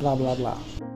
bla bla bla.